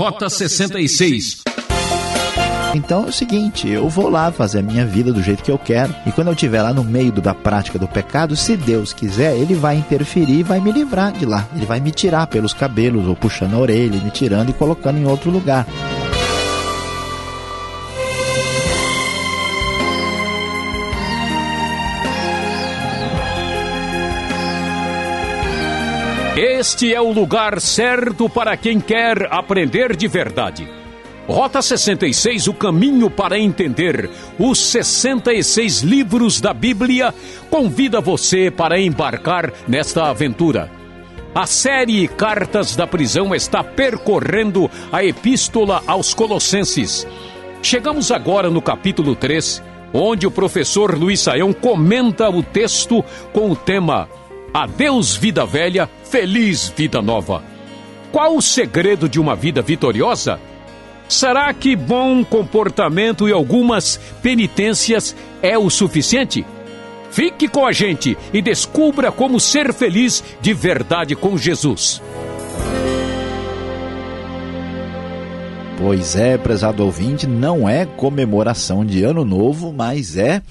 Rota 66. Então é o seguinte, eu vou lá fazer a minha vida do jeito que eu quero, e quando eu estiver lá no meio da prática do pecado, se Deus quiser, Ele vai interferir e vai me livrar de lá. Ele vai me tirar pelos cabelos, ou puxando a orelha, me tirando e colocando em outro lugar. Este é o lugar certo para quem quer aprender de verdade. Rota 66, o caminho para entender os 66 livros da Bíblia, convida você para embarcar nesta aventura. A série Cartas da Prisão está percorrendo a Epístola aos Colossenses. Chegamos agora no capítulo 3, onde o professor Luiz Saião comenta o texto com o tema Adeus, vida velha, feliz vida nova. Qual o segredo de uma vida vitoriosa? Será que bom comportamento e algumas penitências é o suficiente? Fique com a gente e descubra como ser feliz de verdade com Jesus. Pois é, prezado ouvinte, não é comemoração de Ano Novo, mas é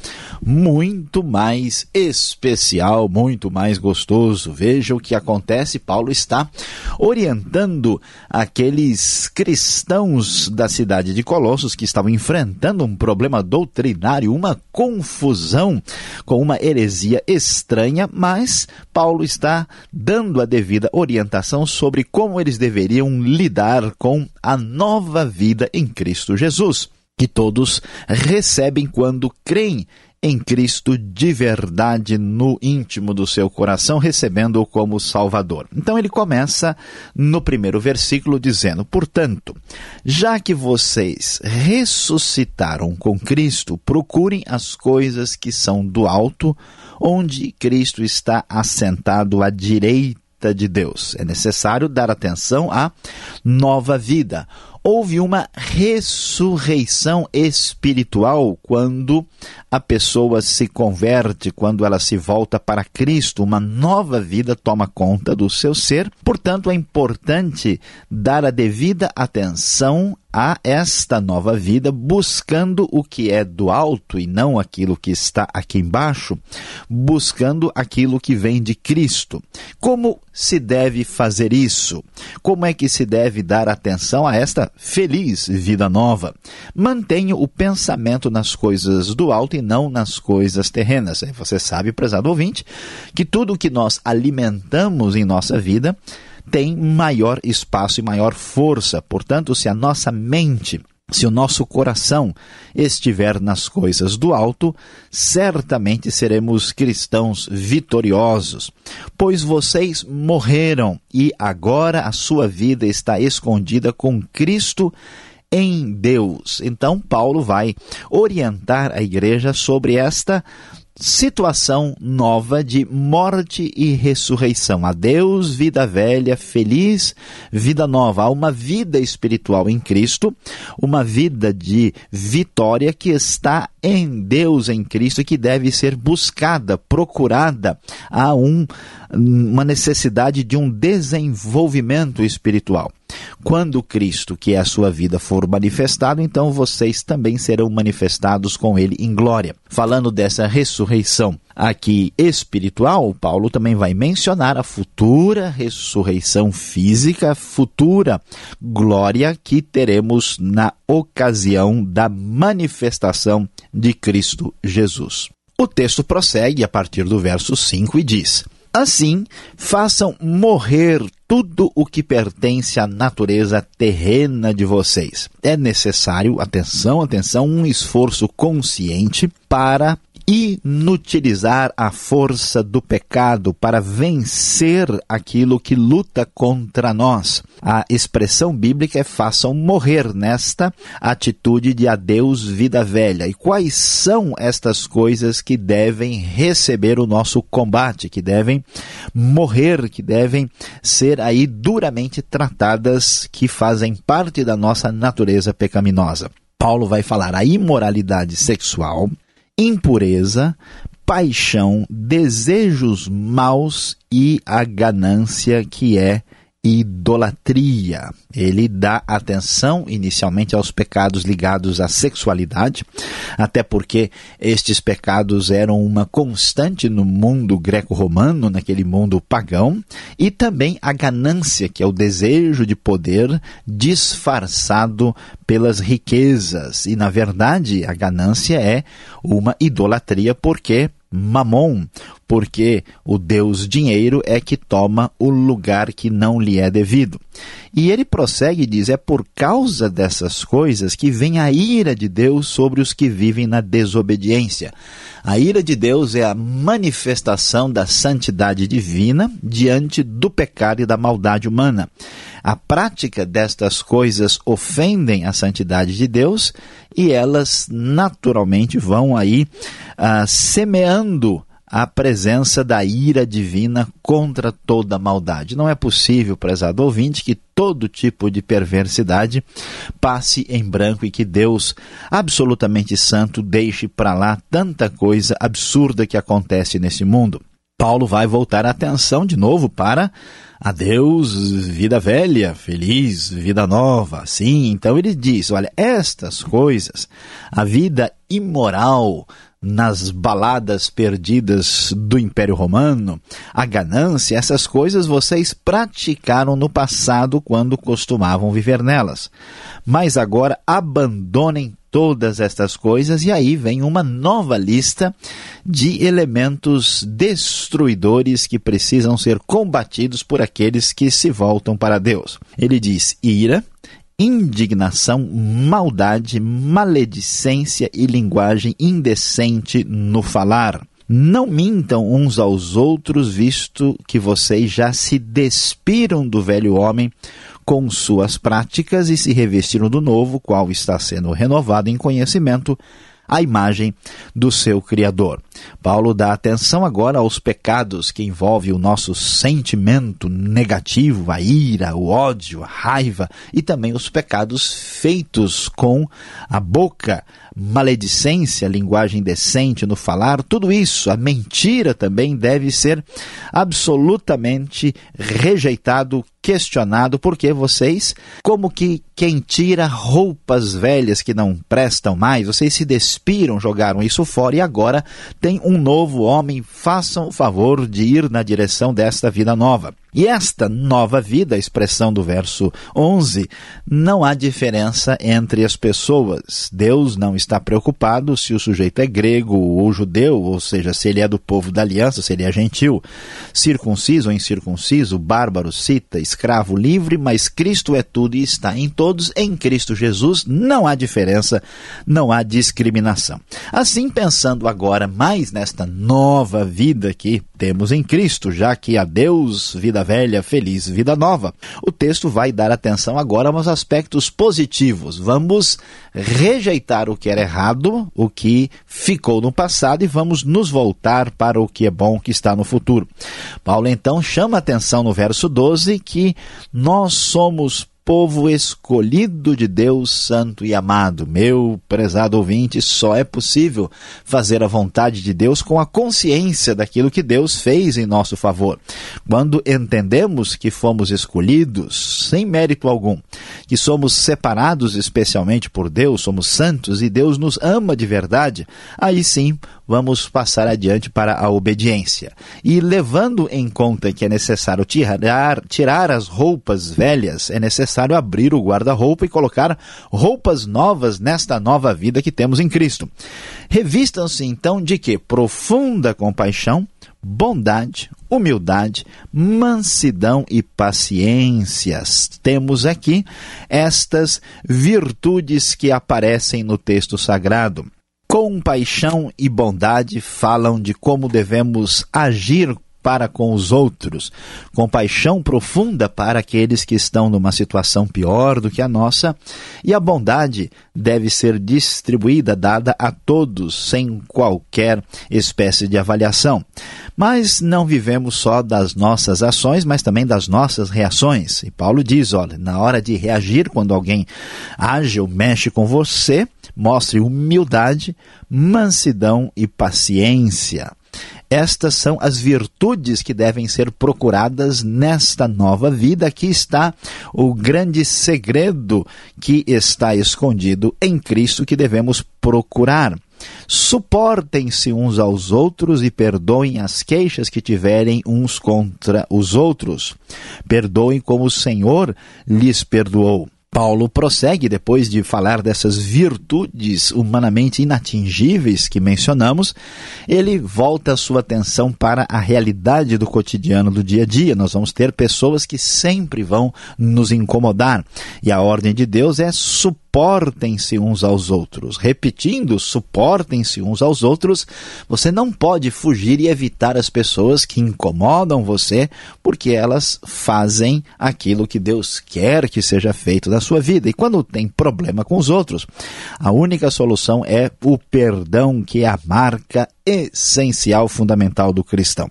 muito mais especial, muito mais gostoso. Veja o que acontece. Paulo está orientando aqueles cristãos da cidade de Colossos que estavam enfrentando um problema doutrinário, uma confusão com uma heresia estranha, mas Paulo está dando a devida orientação sobre como eles deveriam lidar com a nova vida em Cristo Jesus, que todos recebem quando creem em Cristo de verdade no íntimo do seu coração, recebendo-o como Salvador. Então ele começa no primeiro versículo dizendo: Portanto, já que vocês ressuscitaram com Cristo, procurem as coisas que são do alto, onde Cristo está assentado à direita de Deus. É necessário dar atenção à nova vida houve uma ressurreição espiritual quando a pessoa se converte, quando ela se volta para Cristo, uma nova vida toma conta do seu ser. Portanto, é importante dar a devida atenção a esta nova vida, buscando o que é do alto e não aquilo que está aqui embaixo, buscando aquilo que vem de Cristo. Como se deve fazer isso? Como é que se deve dar atenção a esta feliz vida nova? Mantenha o pensamento nas coisas do alto e não nas coisas terrenas. Você sabe, prezado ouvinte, que tudo que nós alimentamos em nossa vida tem maior espaço e maior força. Portanto, se a nossa mente se o nosso coração estiver nas coisas do alto, certamente seremos cristãos vitoriosos, pois vocês morreram e agora a sua vida está escondida com Cristo em Deus. Então, Paulo vai orientar a igreja sobre esta situação nova de morte e ressurreição. Adeus, vida velha, feliz vida nova. Há uma vida espiritual em Cristo, uma vida de vitória que está em Deus, em Cristo, que deve ser buscada, procurada. Há um, uma necessidade de um desenvolvimento espiritual. Quando Cristo, que é a sua vida, for manifestado, então vocês também serão manifestados com ele em glória. Falando dessa ressurreição aqui espiritual, Paulo também vai mencionar a futura ressurreição física, futura glória que teremos na ocasião da manifestação de Cristo Jesus. O texto prossegue a partir do verso 5 e diz: Assim, façam morrer tudo o que pertence à natureza terrena de vocês. É necessário, atenção, atenção, um esforço consciente para inutilizar a força do pecado para vencer aquilo que luta contra nós. A expressão bíblica é façam morrer nesta atitude de adeus vida velha. E quais são estas coisas que devem receber o nosso combate, que devem morrer, que devem ser aí duramente tratadas, que fazem parte da nossa natureza pecaminosa? Paulo vai falar a imoralidade sexual, impureza, paixão, desejos maus e a ganância que é idolatria. Ele dá atenção inicialmente aos pecados ligados à sexualidade, até porque estes pecados eram uma constante no mundo greco-romano, naquele mundo pagão, e também a ganância, que é o desejo de poder disfarçado pelas riquezas. E na verdade, a ganância é uma idolatria porque Mamon, porque o Deus dinheiro é que toma o lugar que não lhe é devido. E ele prossegue e diz: é por causa dessas coisas que vem a ira de Deus sobre os que vivem na desobediência. A ira de Deus é a manifestação da santidade divina diante do pecado e da maldade humana. A prática destas coisas ofendem a santidade de Deus e elas naturalmente vão aí ah, semeando a presença da ira divina contra toda maldade. Não é possível, prezado ouvinte, que todo tipo de perversidade passe em branco e que Deus, absolutamente santo, deixe para lá tanta coisa absurda que acontece nesse mundo. Paulo vai voltar a atenção de novo para adeus, vida velha, feliz, vida nova. Sim, então ele diz: olha, estas coisas, a vida imoral, nas baladas perdidas do Império Romano, a ganância, essas coisas vocês praticaram no passado quando costumavam viver nelas. Mas agora abandonem todas estas coisas e aí vem uma nova lista de elementos destruidores que precisam ser combatidos por aqueles que se voltam para Deus. Ele diz ira, indignação, maldade, maledicência e linguagem indecente no falar. Não mintam uns aos outros, visto que vocês já se despiram do velho homem com suas práticas e se revestiram do novo, qual está sendo renovado em conhecimento a imagem do seu Criador. Paulo dá atenção agora aos pecados que envolvem o nosso sentimento negativo, a ira, o ódio, a raiva e também os pecados feitos com a boca, maledicência, linguagem decente no falar, tudo isso, a mentira também deve ser absolutamente rejeitado, questionado, porque vocês, como que quem tira roupas velhas que não prestam mais, vocês se despiram, jogaram isso fora e agora tem um novo homem, façam o favor de ir na direção desta vida nova. E esta nova vida, a expressão do verso 11, não há diferença entre as pessoas. Deus não está preocupado se o sujeito é grego ou judeu, ou seja, se ele é do povo da aliança, se ele é gentil, circunciso ou incircunciso, bárbaro, cita, escravo, livre, mas Cristo é tudo e está em todos. Em Cristo Jesus não há diferença, não há discriminação. Assim, pensando agora mais nesta nova vida que temos em Cristo, já que a Deus, vida vida velha, feliz vida nova. O texto vai dar atenção agora aos aspectos positivos. Vamos rejeitar o que era errado, o que ficou no passado e vamos nos voltar para o que é bom, que está no futuro. Paulo então chama atenção no verso 12 que nós somos povo escolhido de Deus, santo e amado. Meu prezado ouvinte, só é possível fazer a vontade de Deus com a consciência daquilo que Deus fez em nosso favor. Quando entendemos que fomos escolhidos sem mérito algum, que somos separados especialmente por Deus, somos santos e Deus nos ama de verdade, aí sim vamos passar adiante para a obediência. E levando em conta que é necessário tirar, tirar as roupas velhas, é necessário abrir o guarda-roupa e colocar roupas novas nesta nova vida que temos em Cristo. Revistam-se então de que? Profunda compaixão, bondade, humildade, mansidão e paciências. Temos aqui estas virtudes que aparecem no texto sagrado. Compaixão e bondade falam de como devemos agir para com os outros, compaixão profunda para aqueles que estão numa situação pior do que a nossa, e a bondade deve ser distribuída, dada a todos, sem qualquer espécie de avaliação. Mas não vivemos só das nossas ações, mas também das nossas reações. E Paulo diz: olha, na hora de reagir, quando alguém age ou mexe com você, mostre humildade, mansidão e paciência. Estas são as virtudes que devem ser procuradas nesta nova vida. Aqui está o grande segredo que está escondido em Cristo que devemos procurar. Suportem-se uns aos outros e perdoem as queixas que tiverem uns contra os outros. Perdoem como o Senhor lhes perdoou. Paulo prossegue depois de falar dessas virtudes humanamente inatingíveis que mencionamos, ele volta a sua atenção para a realidade do cotidiano do dia a dia. Nós vamos ter pessoas que sempre vão nos incomodar, e a ordem de Deus é suportar suportem-se uns aos outros. Repetindo, suportem-se uns aos outros. Você não pode fugir e evitar as pessoas que incomodam você, porque elas fazem aquilo que Deus quer que seja feito na sua vida. E quando tem problema com os outros, a única solução é o perdão, que é a marca essencial, fundamental do cristão.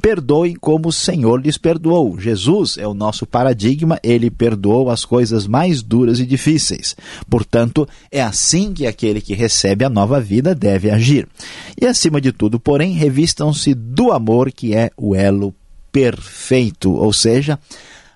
Perdoem como o Senhor lhes perdoou. Jesus é o nosso paradigma, ele perdoou as coisas mais duras e difíceis. Portanto, é assim que aquele que recebe a nova vida deve agir. E acima de tudo, porém, revistam-se do amor que é o elo perfeito, ou seja,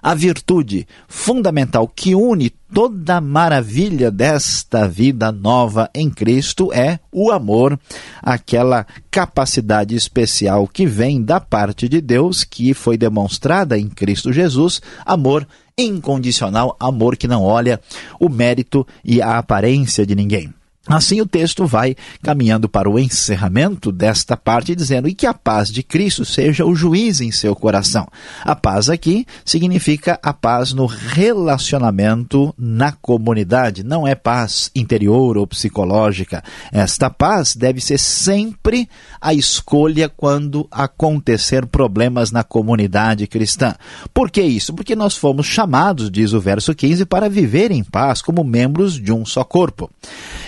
a virtude fundamental que une toda a maravilha desta vida nova em Cristo é o amor, aquela capacidade especial que vem da parte de Deus, que foi demonstrada em Cristo Jesus, amor incondicional, amor que não olha o mérito e a aparência de ninguém. Assim, o texto vai caminhando para o encerramento desta parte, dizendo: E que a paz de Cristo seja o juiz em seu coração. A paz aqui significa a paz no relacionamento na comunidade, não é paz interior ou psicológica. Esta paz deve ser sempre a escolha quando acontecer problemas na comunidade cristã. Por que isso? Porque nós fomos chamados, diz o verso 15, para viver em paz como membros de um só corpo.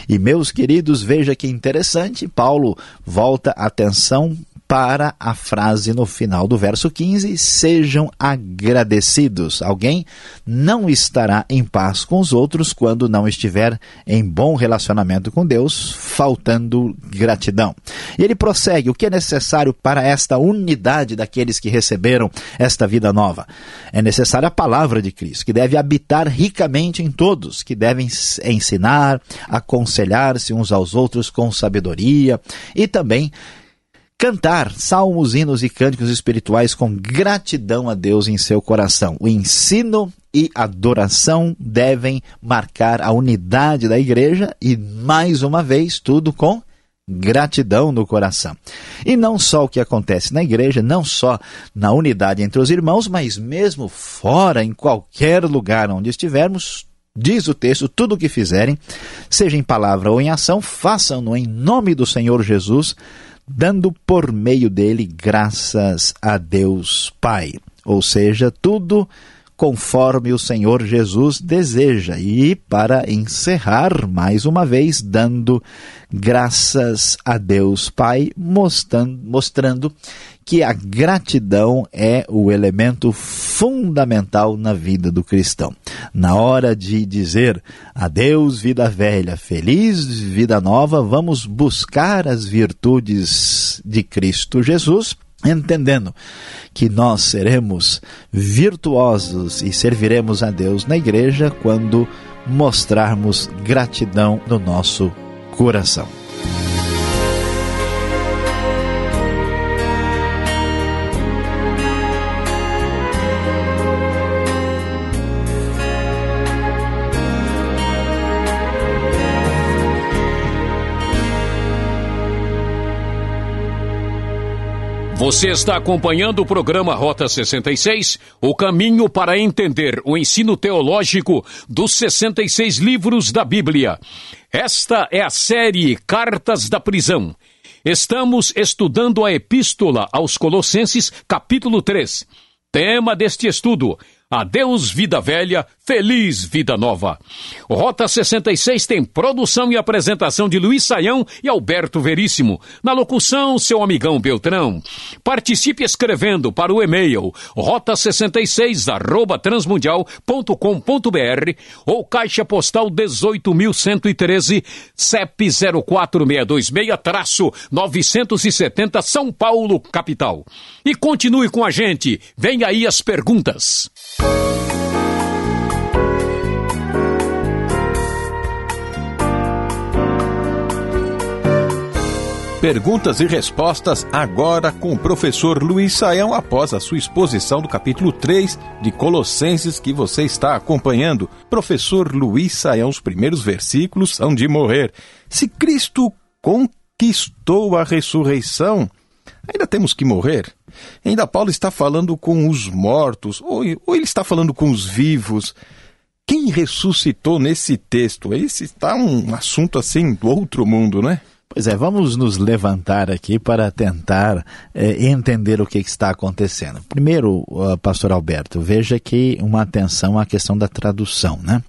E meus queridos, veja que interessante, Paulo volta a atenção para a frase no final do verso 15: sejam agradecidos. Alguém não estará em paz com os outros quando não estiver em bom relacionamento com Deus, faltando gratidão. E ele prossegue: o que é necessário para esta unidade daqueles que receberam esta vida nova? É necessária a palavra de Cristo, que deve habitar ricamente em todos, que devem ensinar, aconselhar-se uns aos outros com sabedoria e também cantar salmos, hinos e cânticos espirituais com gratidão a Deus em seu coração. O ensino e adoração devem marcar a unidade da igreja e, mais uma vez, tudo com gratidão no coração. E não só o que acontece na igreja, não só na unidade entre os irmãos, mas mesmo fora, em qualquer lugar onde estivermos, Diz o texto: tudo o que fizerem, seja em palavra ou em ação, façam-no em nome do Senhor Jesus, dando por meio dele graças a Deus Pai. Ou seja, tudo conforme o Senhor Jesus deseja. E para encerrar, mais uma vez, dando graças a Deus Pai, mostrando, mostrando que a gratidão é o elemento fundamental na vida do cristão. Na hora de dizer adeus, vida velha, feliz vida nova, vamos buscar as virtudes de Cristo Jesus entendendo que nós seremos virtuosos e serviremos a Deus na igreja quando mostrarmos gratidão no nosso coração. Você está acompanhando o programa Rota 66, o caminho para entender o ensino teológico dos 66 livros da Bíblia. Esta é a série Cartas da Prisão. Estamos estudando a Epístola aos Colossenses, capítulo 3. Tema deste estudo: Adeus vida velha, feliz vida nova. Rota 66 tem produção e apresentação de Luiz Saião e Alberto Veríssimo. Na locução, seu amigão Beltrão. Participe escrevendo para o e-mail rota66 arroba transmundial.com.br ou caixa postal 18.113 CEP 04626-970 São Paulo, capital. E continue com a gente. Vem aí as perguntas. Perguntas e respostas agora com o professor Luiz Saião após a sua exposição do capítulo 3 de Colossenses que você está acompanhando. Professor Luiz Saião, os primeiros versículos são de morrer. Se Cristo conquistou a ressurreição, ainda temos que morrer? Ainda Paulo está falando com os mortos, ou, ou ele está falando com os vivos. Quem ressuscitou nesse texto? Esse está um assunto assim do outro mundo, né? Pois é, vamos nos levantar aqui para tentar é, entender o que está acontecendo. Primeiro, uh, pastor Alberto, veja que uma atenção à questão da tradução, né?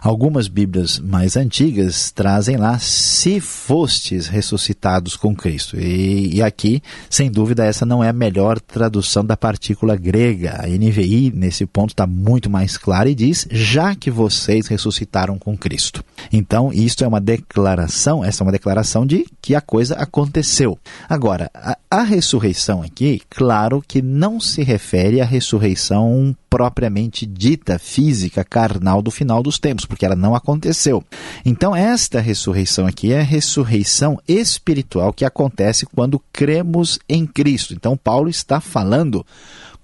Algumas Bíblias mais antigas trazem lá se fostes ressuscitados com Cristo. E, e aqui, sem dúvida, essa não é a melhor tradução da partícula grega. A NVI, nesse ponto, está muito mais clara e diz, já que vocês ressuscitaram com Cristo. Então, isto é uma declaração, essa é uma declaração de que a coisa aconteceu. Agora, a, a ressurreição aqui, claro que não se refere à ressurreição propriamente dita, física, carnal do final dos tempos, porque ela não aconteceu. Então, esta ressurreição aqui é a ressurreição espiritual que acontece quando cremos em Cristo. Então, Paulo está falando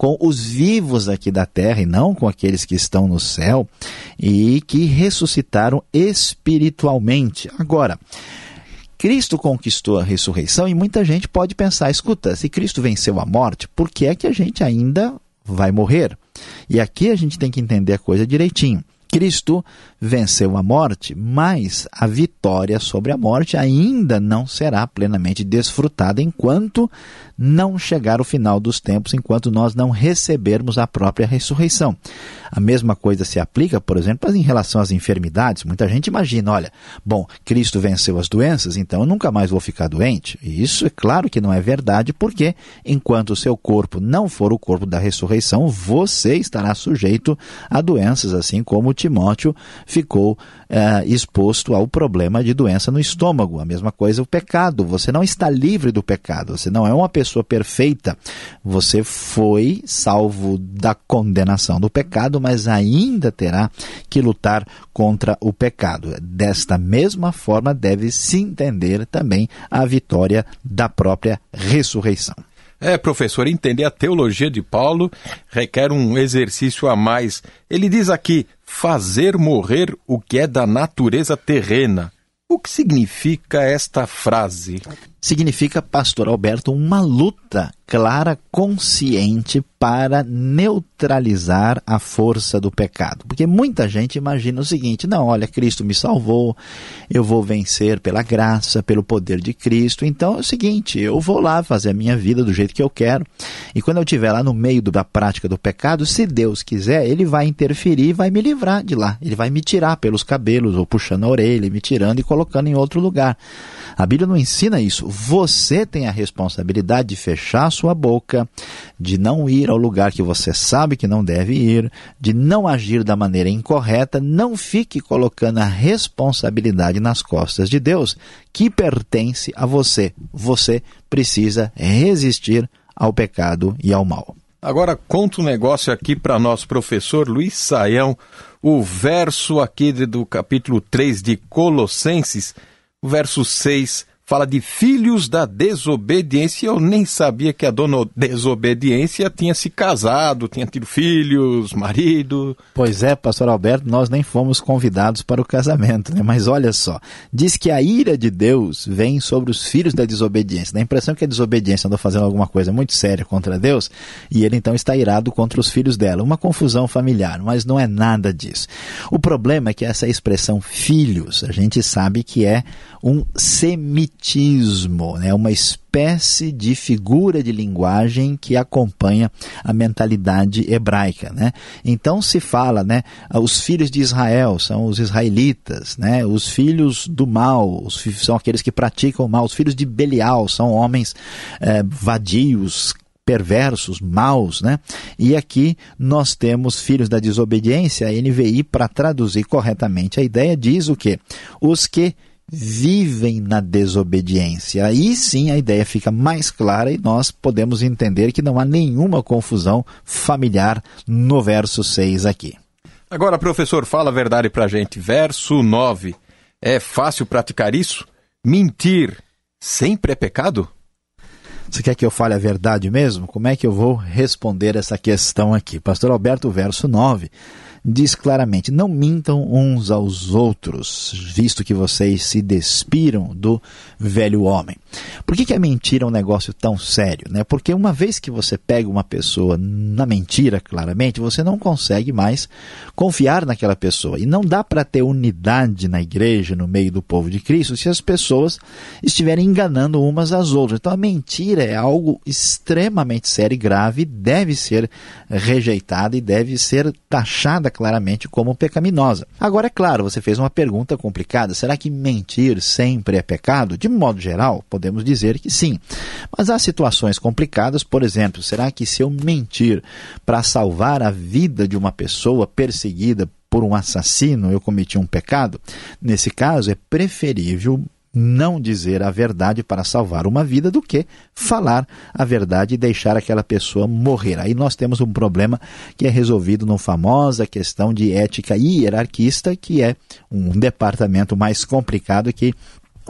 com os vivos aqui da terra e não com aqueles que estão no céu e que ressuscitaram espiritualmente. Agora, Cristo conquistou a ressurreição e muita gente pode pensar: escuta, se Cristo venceu a morte, por que é que a gente ainda vai morrer? E aqui a gente tem que entender a coisa direitinho. Cristo venceu a morte, mas a vitória sobre a morte ainda não será plenamente desfrutada enquanto não chegar o final dos tempos, enquanto nós não recebermos a própria ressurreição. A mesma coisa se aplica, por exemplo, em relação às enfermidades. Muita gente imagina, olha, bom, Cristo venceu as doenças, então eu nunca mais vou ficar doente. E isso é claro que não é verdade, porque enquanto o seu corpo não for o corpo da ressurreição, você estará sujeito a doenças, assim como Timóteo ficou eh, exposto ao problema de doença no estômago. A mesma coisa o pecado. Você não está livre do pecado. Você não é uma pessoa perfeita. Você foi salvo da condenação do pecado, mas ainda terá que lutar contra o pecado. Desta mesma forma, deve se entender também a vitória da própria ressurreição. É, professor, entender a teologia de Paulo requer um exercício a mais. Ele diz aqui: fazer morrer o que é da natureza terrena. O que significa esta frase? Significa, pastor Alberto, uma luta clara, consciente para neutralizar a força do pecado. Porque muita gente imagina o seguinte: não, olha, Cristo me salvou, eu vou vencer pela graça, pelo poder de Cristo. Então é o seguinte: eu vou lá fazer a minha vida do jeito que eu quero. E quando eu estiver lá no meio da prática do pecado, se Deus quiser, Ele vai interferir e vai me livrar de lá. Ele vai me tirar pelos cabelos, ou puxando a orelha, me tirando e colocando em outro lugar. A Bíblia não ensina isso. Você tem a responsabilidade de fechar sua boca, de não ir ao lugar que você sabe que não deve ir, de não agir da maneira incorreta. Não fique colocando a responsabilidade nas costas de Deus, que pertence a você. Você precisa resistir ao pecado e ao mal. Agora conta um negócio aqui para nós, professor Luiz Saião, o verso aqui do capítulo 3 de Colossenses, verso 6 fala de filhos da desobediência. Eu nem sabia que a dona desobediência tinha se casado, tinha tido filhos, marido. Pois é, pastor Alberto, nós nem fomos convidados para o casamento, né? Mas olha só, diz que a ira de Deus vem sobre os filhos da desobediência. Dá a impressão que a desobediência andou fazendo alguma coisa muito séria contra Deus e ele então está irado contra os filhos dela. Uma confusão familiar, mas não é nada disso. O problema é que essa expressão filhos, a gente sabe que é um semitismo semitismo, né? uma espécie de figura de linguagem que acompanha a mentalidade hebraica. Né? Então se fala, né, os filhos de Israel são os israelitas, né? os filhos do mal são aqueles que praticam o mal, os filhos de Belial são homens eh, vadios, perversos, maus, né? E aqui nós temos filhos da desobediência, a NVI, para traduzir corretamente a ideia, diz o quê? Os que vivem na desobediência. Aí sim a ideia fica mais clara e nós podemos entender que não há nenhuma confusão familiar no verso 6 aqui. Agora, professor, fala a verdade para a gente. Verso 9. É fácil praticar isso? Mentir sempre é pecado? Você quer que eu fale a verdade mesmo? Como é que eu vou responder essa questão aqui? Pastor Alberto, verso 9 diz claramente: Não mintam uns aos outros, visto que vocês se despiram do velho homem. Por que, que a mentira é um negócio tão sério? Né? Porque uma vez que você pega uma pessoa na mentira, claramente, você não consegue mais confiar naquela pessoa. E não dá para ter unidade na igreja, no meio do povo de Cristo, se as pessoas estiverem enganando umas às outras. Então a mentira é algo extremamente sério e grave, deve ser rejeitada e deve ser taxada claramente como pecaminosa. Agora, é claro, você fez uma pergunta complicada: será que mentir sempre é pecado? De modo geral, podemos dizer que sim. Mas há situações complicadas, por exemplo, será que se eu mentir para salvar a vida de uma pessoa perseguida por um assassino, eu cometi um pecado? Nesse caso, é preferível não dizer a verdade para salvar uma vida do que falar a verdade e deixar aquela pessoa morrer. Aí nós temos um problema que é resolvido na famosa questão de ética hierarquista, que é um departamento mais complicado que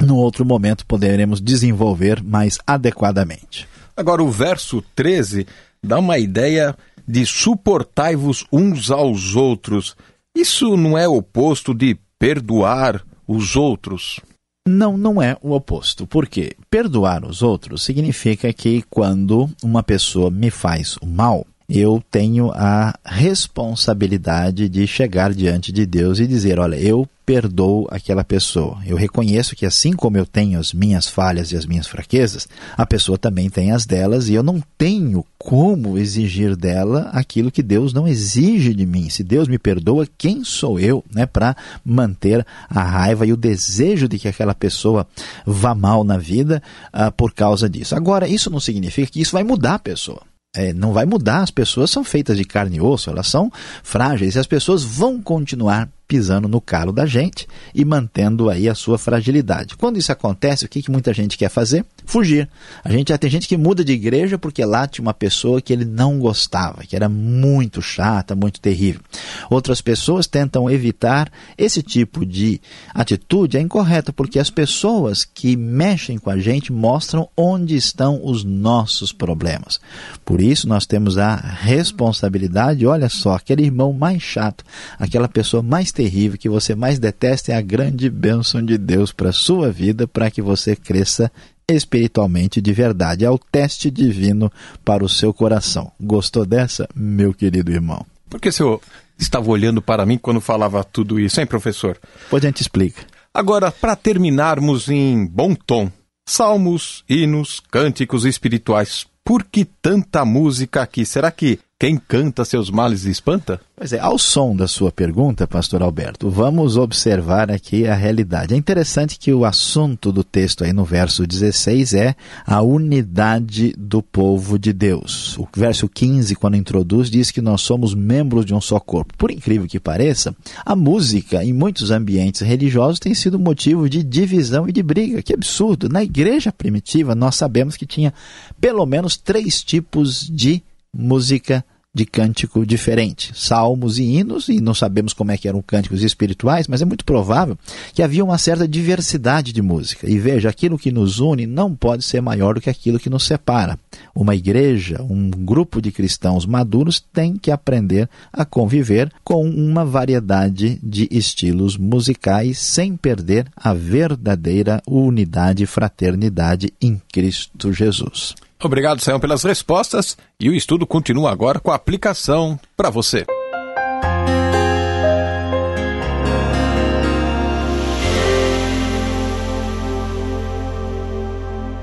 no outro momento poderemos desenvolver mais adequadamente. Agora o verso 13 dá uma ideia de suportai-vos uns aos outros. Isso não é oposto de perdoar os outros? Não, não é o oposto. Porque perdoar os outros significa que quando uma pessoa me faz o mal, eu tenho a responsabilidade de chegar diante de Deus e dizer: olha, eu perdoo aquela pessoa. Eu reconheço que assim como eu tenho as minhas falhas e as minhas fraquezas, a pessoa também tem as delas e eu não tenho como exigir dela aquilo que Deus não exige de mim. Se Deus me perdoa, quem sou eu, né, para manter a raiva e o desejo de que aquela pessoa vá mal na vida uh, por causa disso? Agora, isso não significa que isso vai mudar a pessoa é, não vai mudar. As pessoas são feitas de carne e osso, elas são frágeis e as pessoas vão continuar pisando no calo da gente e mantendo aí a sua fragilidade. Quando isso acontece, o que, que muita gente quer fazer? Fugir. A gente já tem gente que muda de igreja porque lá tinha uma pessoa que ele não gostava, que era muito chata, muito terrível. Outras pessoas tentam evitar esse tipo de atitude, é incorreta, porque as pessoas que mexem com a gente mostram onde estão os nossos problemas. Por isso nós temos a responsabilidade, olha só, aquele irmão mais chato, aquela pessoa mais terrível, terrível que você mais detesta é a grande bênção de Deus para a sua vida, para que você cresça espiritualmente de verdade. É o teste divino para o seu coração. Gostou dessa, meu querido irmão? Por que o senhor estava olhando para mim quando falava tudo isso, hein, professor? Pois a gente explica. Agora, para terminarmos em bom tom, salmos, hinos, cânticos espirituais. Por que tanta música aqui? Será que quem canta seus males espanta? Pois é, ao som da sua pergunta, pastor Alberto, vamos observar aqui a realidade. É interessante que o assunto do texto aí no verso 16 é a unidade do povo de Deus. O verso 15, quando introduz, diz que nós somos membros de um só corpo. Por incrível que pareça, a música em muitos ambientes religiosos tem sido motivo de divisão e de briga. Que absurdo! Na igreja primitiva, nós sabemos que tinha pelo menos três tipos de música de cântico diferente, salmos e hinos, e não sabemos como é que eram cânticos espirituais, mas é muito provável que havia uma certa diversidade de música. E veja, aquilo que nos une não pode ser maior do que aquilo que nos separa. Uma igreja, um grupo de cristãos maduros tem que aprender a conviver com uma variedade de estilos musicais sem perder a verdadeira unidade e fraternidade em Cristo Jesus. Obrigado, Sayão, pelas respostas. E o estudo continua agora com a aplicação para você.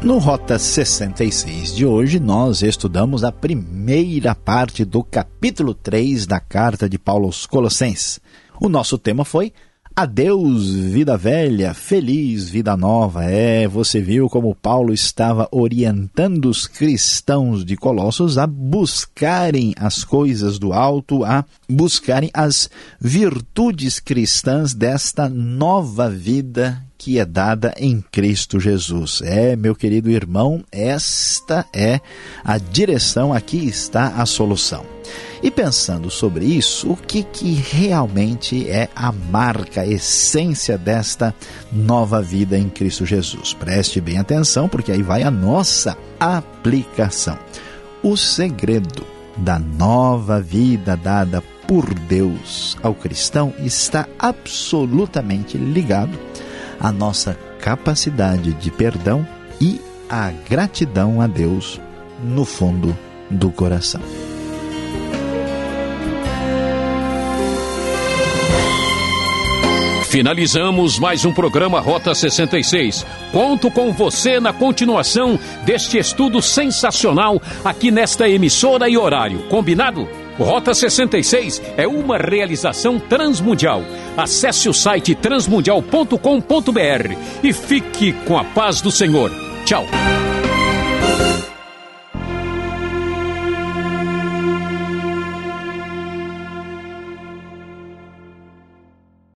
No Rota 66 de hoje, nós estudamos a primeira parte do capítulo 3 da carta de Paulo aos Colossenses. O nosso tema foi Adeus, vida velha, feliz vida nova. É, você viu como Paulo estava orientando os cristãos de Colossos a buscarem as coisas do alto, a buscarem as virtudes cristãs desta nova vida que é dada em Cristo Jesus. É, meu querido irmão, esta é a direção, aqui está a solução. E pensando sobre isso, o que, que realmente é a marca, a essência desta nova vida em Cristo Jesus? Preste bem atenção, porque aí vai a nossa aplicação. O segredo da nova vida dada por Deus ao cristão está absolutamente ligado a nossa capacidade de perdão e a gratidão a Deus no fundo do coração. Finalizamos mais um programa Rota 66. Conto com você na continuação deste estudo sensacional aqui nesta emissora e horário. Combinado? Rota 66 é uma realização transmundial. Acesse o site transmundial.com.br e fique com a paz do Senhor. Tchau.